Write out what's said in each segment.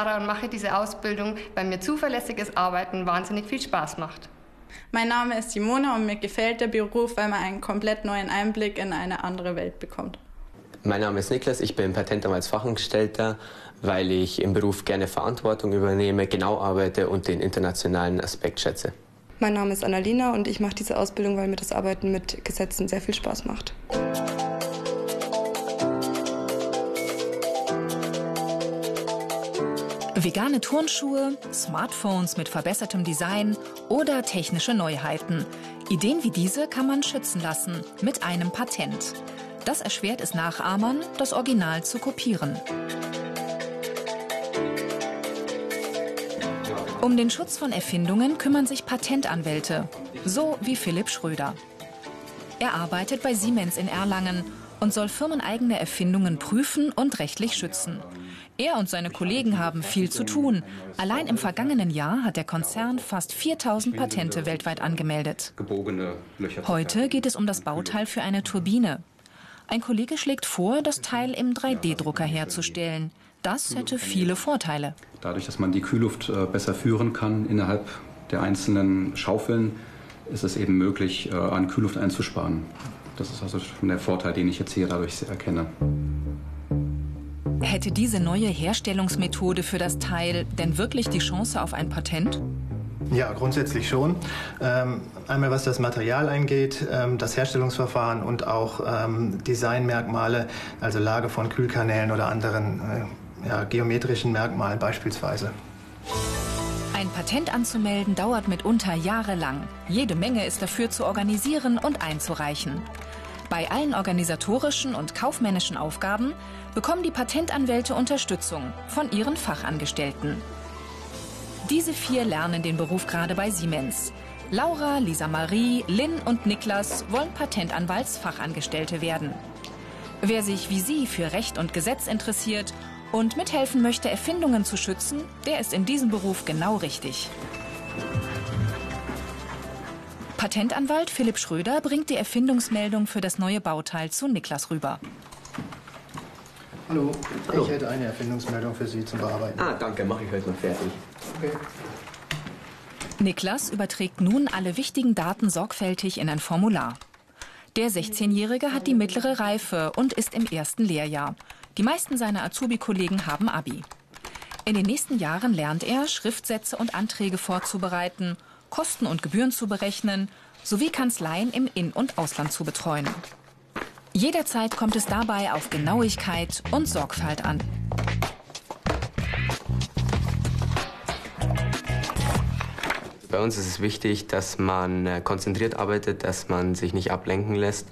Ich bin die Chiara und mache diese Ausbildung, weil mir zuverlässiges Arbeiten wahnsinnig viel Spaß macht. Mein Name ist Simone und mir gefällt der Beruf, weil man einen komplett neuen Einblick in eine andere Welt bekommt. Mein Name ist Niklas, ich bin Patentanwaltsfachangestellter, weil ich im Beruf gerne Verantwortung übernehme, genau arbeite und den internationalen Aspekt schätze. Mein Name ist Annalena und ich mache diese Ausbildung, weil mir das Arbeiten mit Gesetzen sehr viel Spaß macht. Vegane Turnschuhe, Smartphones mit verbessertem Design oder technische Neuheiten. Ideen wie diese kann man schützen lassen mit einem Patent. Das erschwert es Nachahmern, das Original zu kopieren. Um den Schutz von Erfindungen kümmern sich Patentanwälte, so wie Philipp Schröder. Er arbeitet bei Siemens in Erlangen und soll firmeneigene Erfindungen prüfen und rechtlich schützen. Er und seine Kollegen haben viel zu tun. Allein im vergangenen Jahr hat der Konzern fast 4000 Patente weltweit angemeldet. Heute geht es um das Bauteil für eine Turbine. Ein Kollege schlägt vor, das Teil im 3D-Drucker herzustellen. Das hätte viele Vorteile. Dadurch, dass man die Kühlluft äh, besser führen kann innerhalb der einzelnen Schaufeln, ist es eben möglich, äh, an Kühlluft einzusparen. Das ist also schon der Vorteil, den ich jetzt hier dadurch erkenne. Hätte diese neue Herstellungsmethode für das Teil denn wirklich die Chance auf ein Patent? Ja, grundsätzlich schon. Ähm, einmal was das Material angeht, ähm, das Herstellungsverfahren und auch ähm, Designmerkmale, also Lage von Kühlkanälen oder anderen äh, ja, geometrischen Merkmalen beispielsweise. Ein Patent anzumelden dauert mitunter jahrelang. Jede Menge ist dafür zu organisieren und einzureichen. Bei allen organisatorischen und kaufmännischen Aufgaben bekommen die Patentanwälte Unterstützung von ihren Fachangestellten. Diese vier lernen den Beruf gerade bei Siemens. Laura, Lisa Marie, Lynn und Niklas wollen Patentanwaltsfachangestellte werden. Wer sich wie sie für Recht und Gesetz interessiert und mithelfen möchte, Erfindungen zu schützen, der ist in diesem Beruf genau richtig. Patentanwalt Philipp Schröder bringt die Erfindungsmeldung für das neue Bauteil zu Niklas rüber. Hallo, Hallo. ich hätte eine Erfindungsmeldung für Sie zum Bearbeiten. Ah, danke, mache ich heute noch fertig. Okay. Niklas überträgt nun alle wichtigen Daten sorgfältig in ein Formular. Der 16-Jährige hat die mittlere Reife und ist im ersten Lehrjahr. Die meisten seiner Azubi-Kollegen haben Abi. In den nächsten Jahren lernt er, Schriftsätze und Anträge vorzubereiten Kosten und Gebühren zu berechnen sowie Kanzleien im In- und Ausland zu betreuen. Jederzeit kommt es dabei auf Genauigkeit und Sorgfalt an. Bei uns ist es wichtig, dass man äh, konzentriert arbeitet, dass man sich nicht ablenken lässt.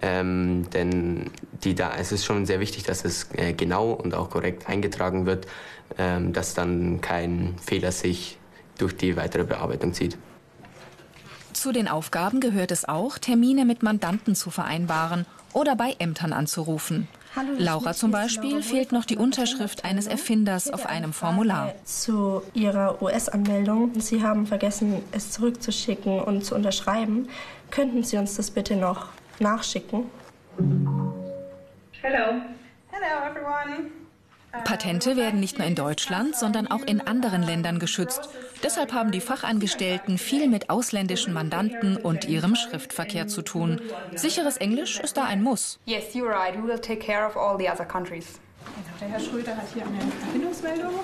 Ähm, denn die da, es ist schon sehr wichtig, dass es äh, genau und auch korrekt eingetragen wird, ähm, dass dann kein Fehler sich durch die weitere Bearbeitung zieht. Zu den Aufgaben gehört es auch, Termine mit Mandanten zu vereinbaren oder bei Ämtern anzurufen. Hallo, Laura zum Beispiel fehlt noch die Unterschrift eines Erfinders auf einem Formular. Zu Ihrer US-Anmeldung. Sie haben vergessen, es zurückzuschicken und zu unterschreiben. Könnten Sie uns das bitte noch nachschicken? Hello. Hello everyone. Patente werden nicht nur in Deutschland, sondern auch in anderen Ländern geschützt. Deshalb haben die Fachangestellten viel mit ausländischen Mandanten und ihrem Schriftverkehr zu tun. Sicheres Englisch ist da ein Muss. Yes, you're right. We will take care of all the other countries. Der Herr Schröder hat hier eine Verbindungsmeldung.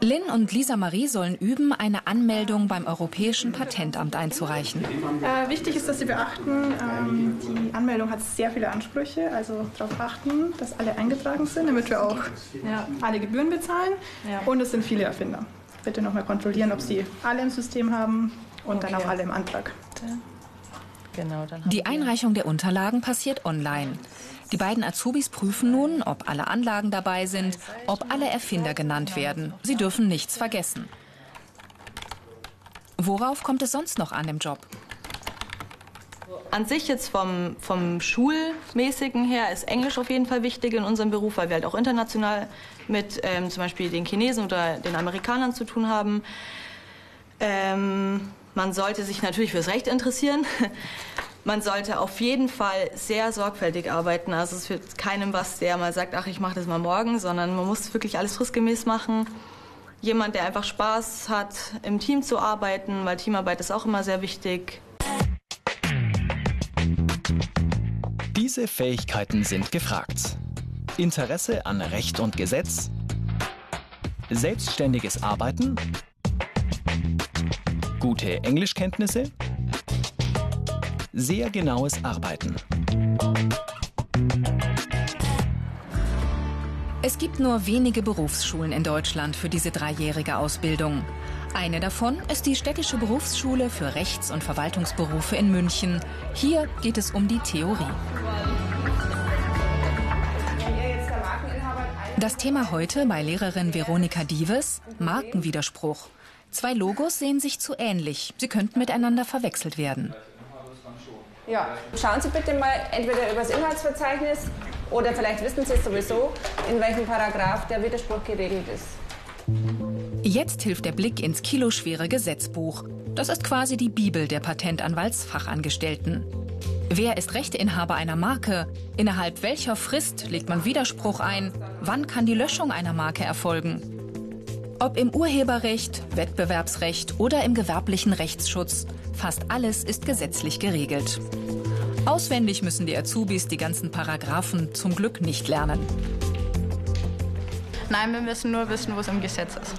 Lynn und Lisa Marie sollen üben, eine Anmeldung beim Europäischen Patentamt einzureichen. Äh, wichtig ist, dass Sie beachten, ähm, die Anmeldung hat sehr viele Ansprüche, also darauf achten, dass alle eingetragen sind, damit wir auch ja, alle Gebühren bezahlen. Ja. Und es sind viele Erfinder. Bitte nochmal kontrollieren, ob Sie alle im System haben und okay. dann auch alle im Antrag. Genau, die Einreichung der Unterlagen passiert online. Die beiden Azubis prüfen nun, ob alle Anlagen dabei sind, ob alle Erfinder genannt werden. Sie dürfen nichts vergessen. Worauf kommt es sonst noch an im Job? An sich jetzt vom, vom Schulmäßigen her ist Englisch auf jeden Fall wichtig in unserem Beruf, weil wir halt auch international mit ähm, zum Beispiel den Chinesen oder den Amerikanern zu tun haben. Ähm, man sollte sich natürlich fürs Recht interessieren man sollte auf jeden Fall sehr sorgfältig arbeiten. Also es wird keinem was, der mal sagt, ach, ich mache das mal morgen, sondern man muss wirklich alles fristgemäß machen. Jemand, der einfach Spaß hat, im Team zu arbeiten, weil Teamarbeit ist auch immer sehr wichtig. Diese Fähigkeiten sind gefragt. Interesse an Recht und Gesetz, selbstständiges Arbeiten, gute Englischkenntnisse, sehr genaues Arbeiten. Es gibt nur wenige Berufsschulen in Deutschland für diese dreijährige Ausbildung. Eine davon ist die Städtische Berufsschule für Rechts- und Verwaltungsberufe in München. Hier geht es um die Theorie. Das Thema heute bei Lehrerin Veronika Dieves, Markenwiderspruch. Zwei Logos sehen sich zu ähnlich. Sie könnten miteinander verwechselt werden. Ja, schauen Sie bitte mal entweder über das Inhaltsverzeichnis oder vielleicht wissen Sie es sowieso, in welchem Paragraph der Widerspruch geregelt ist. Jetzt hilft der Blick ins kiloschwere Gesetzbuch. Das ist quasi die Bibel der Patentanwaltsfachangestellten. Wer ist Rechteinhaber einer Marke? Innerhalb welcher Frist legt man Widerspruch ein? Wann kann die Löschung einer Marke erfolgen? Ob im Urheberrecht, Wettbewerbsrecht oder im gewerblichen Rechtsschutz, fast alles ist gesetzlich geregelt. Auswendig müssen die Azubis die ganzen Paragraphen zum Glück nicht lernen. Nein, wir müssen nur wissen, wo es im Gesetz ist.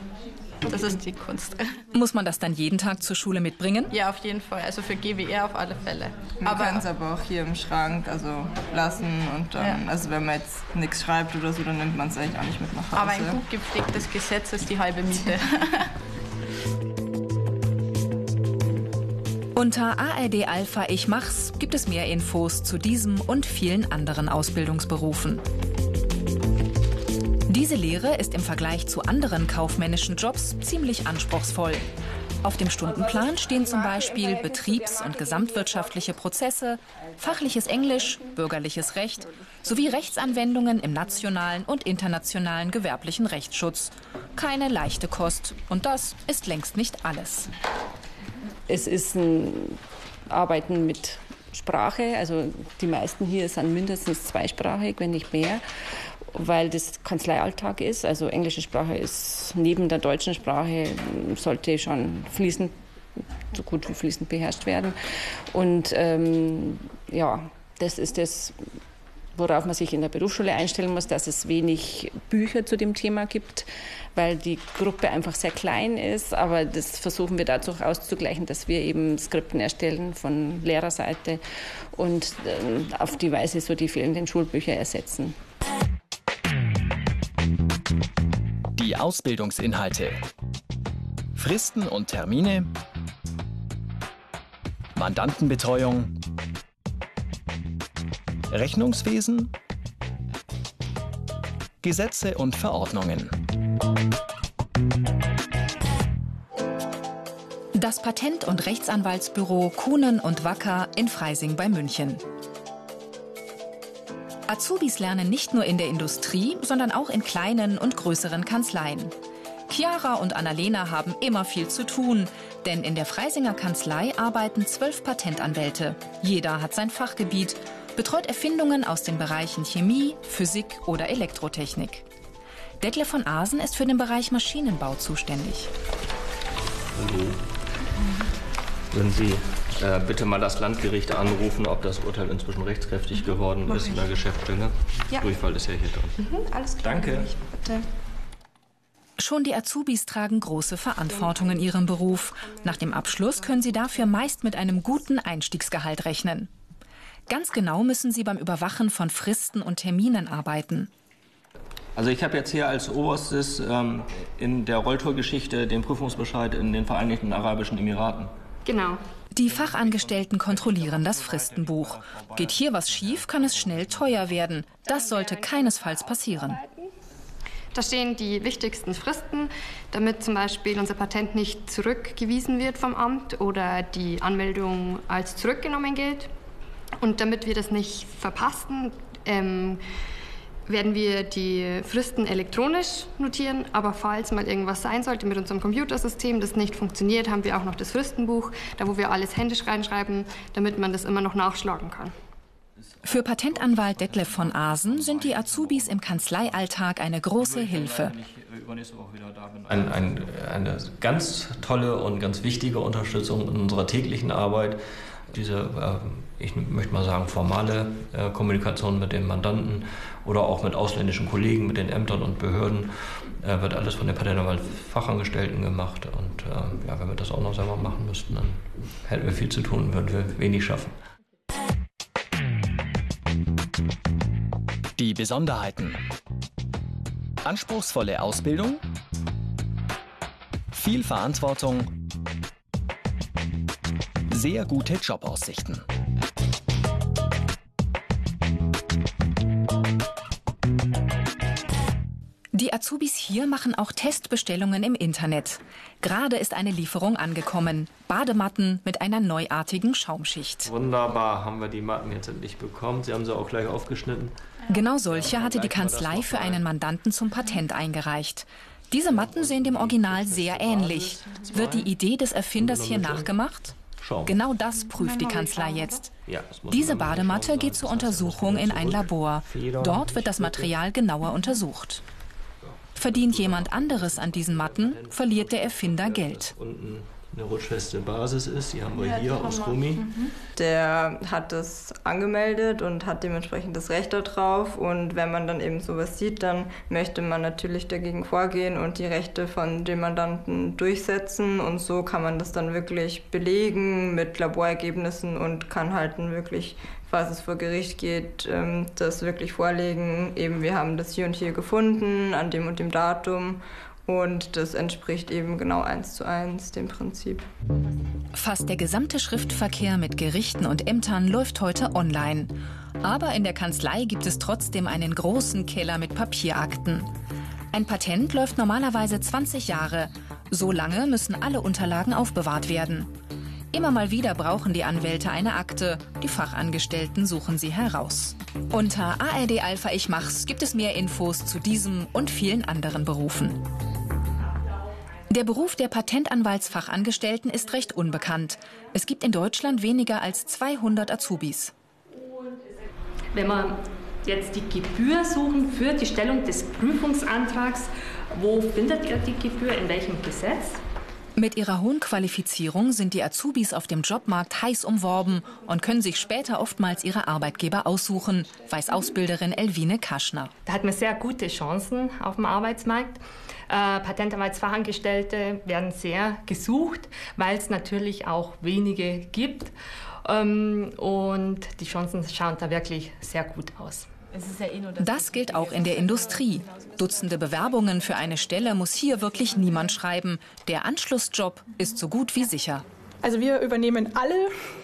Das ist die Kunst. Muss man das dann jeden Tag zur Schule mitbringen? Ja, auf jeden Fall. Also für GWR auf alle Fälle. Man kann es aber auch hier im Schrank also lassen und dann, ja. also wenn man jetzt nichts schreibt oder so, dann nimmt man es eigentlich auch nicht mit nach Hause. Aber ein gut gepflegtes Gesetz ist die halbe Miete. Unter ARD Alpha Ich Mach's gibt es mehr Infos zu diesem und vielen anderen Ausbildungsberufen. Diese Lehre ist im Vergleich zu anderen kaufmännischen Jobs ziemlich anspruchsvoll. Auf dem Stundenplan stehen zum Beispiel betriebs- und gesamtwirtschaftliche Prozesse, fachliches Englisch, bürgerliches Recht sowie Rechtsanwendungen im nationalen und internationalen gewerblichen Rechtsschutz. Keine leichte Kost. Und das ist längst nicht alles. Es ist ein Arbeiten mit Sprache. Also die meisten hier sind mindestens zweisprachig, wenn nicht mehr weil das Kanzleialltag ist. Also englische Sprache ist neben der deutschen Sprache, sollte schon fließend, so gut wie fließend beherrscht werden. Und ähm, ja, das ist das, worauf man sich in der Berufsschule einstellen muss, dass es wenig Bücher zu dem Thema gibt, weil die Gruppe einfach sehr klein ist. Aber das versuchen wir dazu auszugleichen, dass wir eben Skripten erstellen von Lehrerseite und äh, auf die Weise so die fehlenden Schulbücher ersetzen. Ausbildungsinhalte. Fristen und Termine. Mandantenbetreuung. Rechnungswesen. Gesetze und Verordnungen. Das Patent- und Rechtsanwaltsbüro Kuhnen und Wacker in Freising bei München. Azubis lernen nicht nur in der Industrie, sondern auch in kleinen und größeren Kanzleien. Chiara und Annalena haben immer viel zu tun, denn in der Freisinger Kanzlei arbeiten zwölf Patentanwälte. Jeder hat sein Fachgebiet, betreut Erfindungen aus den Bereichen Chemie, Physik oder Elektrotechnik. Detlef von Asen ist für den Bereich Maschinenbau zuständig. Hallo. Wenn Sie äh, bitte mal das Landgericht anrufen, ob das Urteil inzwischen rechtskräftig geworden Mach ist in der Geschäftsstelle. Ja. Durchfall ist ja hier drin. Mhm, alles klar. Danke. Bitte. Schon die Azubis tragen große Verantwortung in ihrem Beruf. Nach dem Abschluss können sie dafür meist mit einem guten Einstiegsgehalt rechnen. Ganz genau müssen sie beim Überwachen von Fristen und Terminen arbeiten. Also ich habe jetzt hier als oberstes ähm, in der Rolltour-Geschichte den Prüfungsbescheid in den Vereinigten Arabischen Emiraten. Genau. Die Fachangestellten kontrollieren das Fristenbuch. Geht hier was schief, kann es schnell teuer werden. Das sollte keinesfalls passieren. Da stehen die wichtigsten Fristen, damit zum Beispiel unser Patent nicht zurückgewiesen wird vom Amt oder die Anmeldung als zurückgenommen gilt. Und damit wir das nicht verpassen, ähm, werden wir die Fristen elektronisch notieren, aber falls mal irgendwas sein sollte mit unserem Computersystem, das nicht funktioniert, haben wir auch noch das Fristenbuch, da wo wir alles händisch reinschreiben, damit man das immer noch nachschlagen kann. Für Patentanwalt Detlef von Asen sind die Azubis im Kanzleialltag eine große Hilfe. Ein, ein, eine ganz tolle und ganz wichtige Unterstützung in unserer täglichen Arbeit. Diese, äh, ich möchte mal sagen, formale äh, Kommunikation mit den Mandanten oder auch mit ausländischen Kollegen, mit den Ämtern und Behörden, äh, wird alles von den Patentanwalt-Fachangestellten gemacht. Und ja, wenn wir das auch noch selber machen müssten, dann hätten wir viel zu tun würden wir wenig schaffen. Die Besonderheiten. Anspruchsvolle Ausbildung, viel Verantwortung, sehr gute Jobaussichten. Die Azubis hier machen auch Testbestellungen im Internet. Gerade ist eine Lieferung angekommen. Badematten mit einer neuartigen Schaumschicht. Wunderbar, haben wir die Matten jetzt endlich bekommen. Sie haben sie auch gleich aufgeschnitten. Genau solche hatte die Kanzlei für einen Mandanten zum Patent eingereicht. Diese Matten sehen dem Original sehr ähnlich. Wird die Idee des Erfinders hier nachgemacht? Genau das prüft die Kanzlei jetzt. Diese Badematte geht zur Untersuchung in ein Labor. Dort wird das Material genauer untersucht. Verdient jemand anderes an diesen Matten, verliert der Erfinder Geld. Eine rutschfeste Basis ist, die haben wir hier aus Gummi. Mhm. Der hat das angemeldet und hat dementsprechend das Recht darauf. Und wenn man dann eben sowas sieht, dann möchte man natürlich dagegen vorgehen und die Rechte von dem Mandanten durchsetzen. Und so kann man das dann wirklich belegen mit Laborergebnissen und kann halt wirklich falls es vor Gericht geht, ähm, das wirklich vorlegen. Eben, wir haben das hier und hier gefunden, an dem und dem Datum. Und das entspricht eben genau eins zu eins dem Prinzip. Fast der gesamte Schriftverkehr mit Gerichten und Ämtern läuft heute online. Aber in der Kanzlei gibt es trotzdem einen großen Keller mit Papierakten. Ein Patent läuft normalerweise 20 Jahre. So lange müssen alle Unterlagen aufbewahrt werden. Immer mal wieder brauchen die Anwälte eine Akte. Die Fachangestellten suchen sie heraus. Unter ARD Alpha Ich Mach's gibt es mehr Infos zu diesem und vielen anderen Berufen. Der Beruf der Patentanwaltsfachangestellten ist recht unbekannt. Es gibt in Deutschland weniger als 200 Azubis. Wenn wir jetzt die Gebühr suchen für die Stellung des Prüfungsantrags, wo findet ihr die Gebühr, in welchem Gesetz? Mit ihrer hohen Qualifizierung sind die Azubis auf dem Jobmarkt heiß umworben und können sich später oftmals ihre Arbeitgeber aussuchen, weiß Ausbilderin Elvine Kaschner. Da hat man sehr gute Chancen auf dem Arbeitsmarkt. Äh, Patentanwaltsfachangestellte werden sehr gesucht, weil es natürlich auch wenige gibt. Ähm, und die Chancen schauen da wirklich sehr gut aus. Das gilt auch in der Industrie. Dutzende Bewerbungen für eine Stelle muss hier wirklich niemand schreiben. Der Anschlussjob ist so gut wie sicher. Also wir übernehmen alle.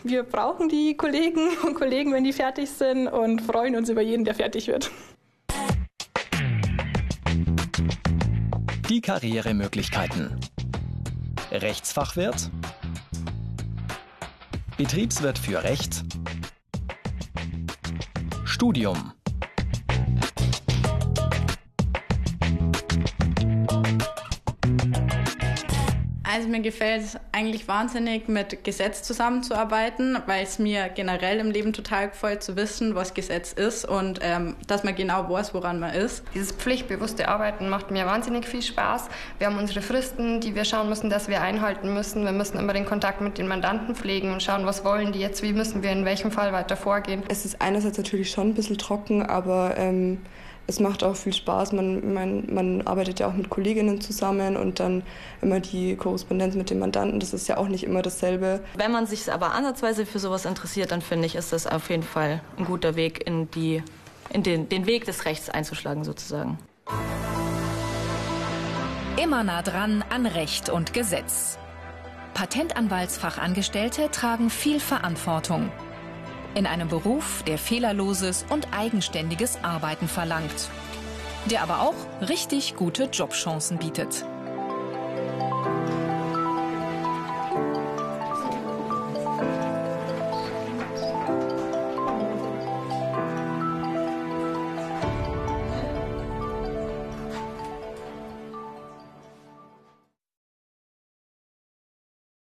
Wir brauchen die Kollegen und Kollegen, wenn die fertig sind und freuen uns über jeden, der fertig wird. Die Karrieremöglichkeiten. Rechtsfachwirt, Betriebswirt für Recht, Studium. Also mir gefällt es eigentlich wahnsinnig, mit Gesetz zusammenzuarbeiten, weil es mir generell im Leben total gefällt zu wissen, was Gesetz ist und ähm, dass man genau weiß, woran man ist. Dieses pflichtbewusste Arbeiten macht mir wahnsinnig viel Spaß. Wir haben unsere Fristen, die wir schauen müssen, dass wir einhalten müssen. Wir müssen immer den Kontakt mit den Mandanten pflegen und schauen, was wollen die jetzt, wie müssen wir in welchem Fall weiter vorgehen. Es ist einerseits natürlich schon ein bisschen trocken, aber ähm, es macht auch viel Spaß. Man, man, man arbeitet ja auch mit Kolleginnen zusammen und dann immer die Korrespondenz mit dem Mandanten. Das ist ja auch nicht immer dasselbe. Wenn man sich aber ansatzweise für sowas interessiert, dann finde ich, ist das auf jeden Fall ein guter Weg, in, die, in den, den Weg des Rechts einzuschlagen sozusagen. Immer nah dran an Recht und Gesetz. Patentanwaltsfachangestellte tragen viel Verantwortung in einem Beruf, der fehlerloses und eigenständiges Arbeiten verlangt, der aber auch richtig gute Jobchancen bietet.